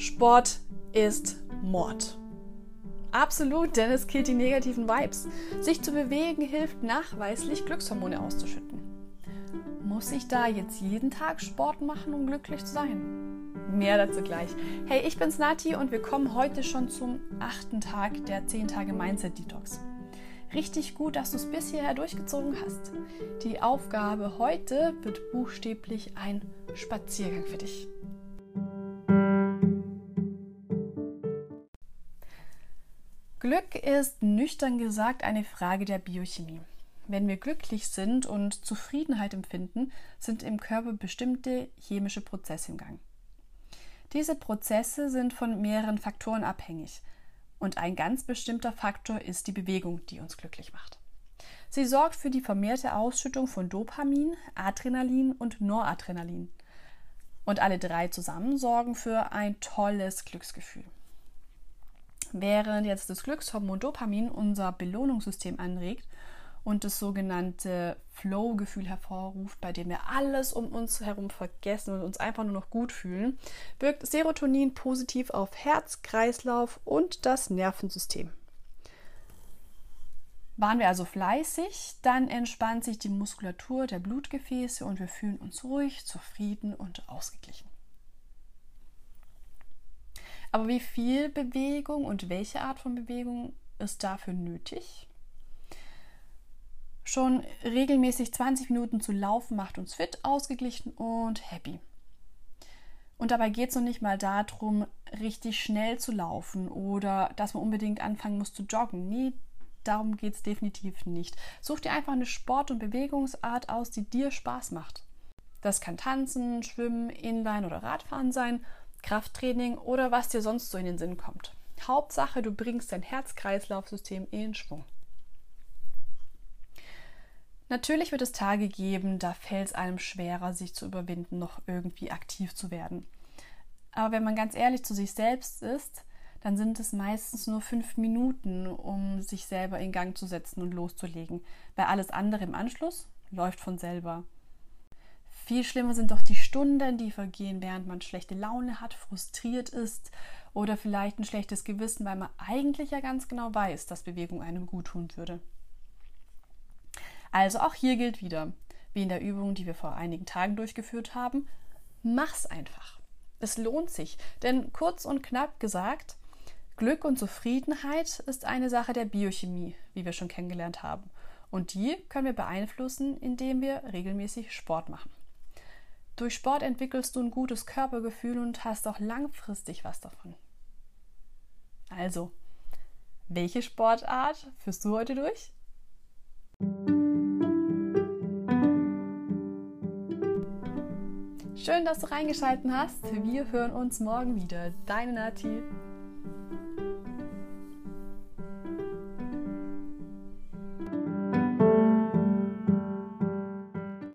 Sport ist Mord. Absolut, denn es killt die negativen Vibes. Sich zu bewegen hilft nachweislich, Glückshormone auszuschütten. Muss ich da jetzt jeden Tag Sport machen, um glücklich zu sein? Mehr dazu gleich. Hey, ich bin's Nati und wir kommen heute schon zum achten Tag der 10 Tage Mindset Detox. Richtig gut, dass du es bis hierher durchgezogen hast. Die Aufgabe heute wird buchstäblich ein Spaziergang für dich. Glück ist nüchtern gesagt eine Frage der Biochemie. Wenn wir glücklich sind und Zufriedenheit empfinden, sind im Körper bestimmte chemische Prozesse im Gang. Diese Prozesse sind von mehreren Faktoren abhängig und ein ganz bestimmter Faktor ist die Bewegung, die uns glücklich macht. Sie sorgt für die vermehrte Ausschüttung von Dopamin, Adrenalin und Noradrenalin. Und alle drei zusammen sorgen für ein tolles Glücksgefühl. Während jetzt das Glückshormon Dopamin unser Belohnungssystem anregt und das sogenannte Flow-Gefühl hervorruft, bei dem wir alles um uns herum vergessen und uns einfach nur noch gut fühlen, wirkt Serotonin positiv auf Herz, Kreislauf und das Nervensystem. Waren wir also fleißig, dann entspannt sich die Muskulatur der Blutgefäße und wir fühlen uns ruhig, zufrieden und ausgeglichen. Aber wie viel Bewegung und welche Art von Bewegung ist dafür nötig? Schon regelmäßig 20 Minuten zu laufen macht uns fit, ausgeglichen und happy. Und dabei geht es noch nicht mal darum, richtig schnell zu laufen oder dass man unbedingt anfangen muss zu joggen. Nee, darum geht es definitiv nicht. Such dir einfach eine Sport- und Bewegungsart aus, die dir Spaß macht. Das kann Tanzen, Schwimmen, Inline oder Radfahren sein Krafttraining oder was dir sonst so in den Sinn kommt. Hauptsache, du bringst dein Herz-Kreislauf-System in Schwung. Natürlich wird es Tage geben, da fällt es einem schwerer, sich zu überwinden, noch irgendwie aktiv zu werden. Aber wenn man ganz ehrlich zu sich selbst ist, dann sind es meistens nur fünf Minuten, um sich selber in Gang zu setzen und loszulegen, weil alles andere im Anschluss läuft von selber. Viel schlimmer sind doch die Stunden, die vergehen, während man schlechte Laune hat, frustriert ist oder vielleicht ein schlechtes Gewissen, weil man eigentlich ja ganz genau weiß, dass Bewegung einem gut tun würde. Also auch hier gilt wieder, wie in der Übung, die wir vor einigen Tagen durchgeführt haben, mach's einfach. Es lohnt sich, denn kurz und knapp gesagt, Glück und Zufriedenheit ist eine Sache der Biochemie, wie wir schon kennengelernt haben. Und die können wir beeinflussen, indem wir regelmäßig Sport machen. Durch Sport entwickelst du ein gutes Körpergefühl und hast auch langfristig was davon. Also, welche Sportart führst du heute durch? Schön, dass du reingeschalten hast. Wir hören uns morgen wieder. Deine Nati.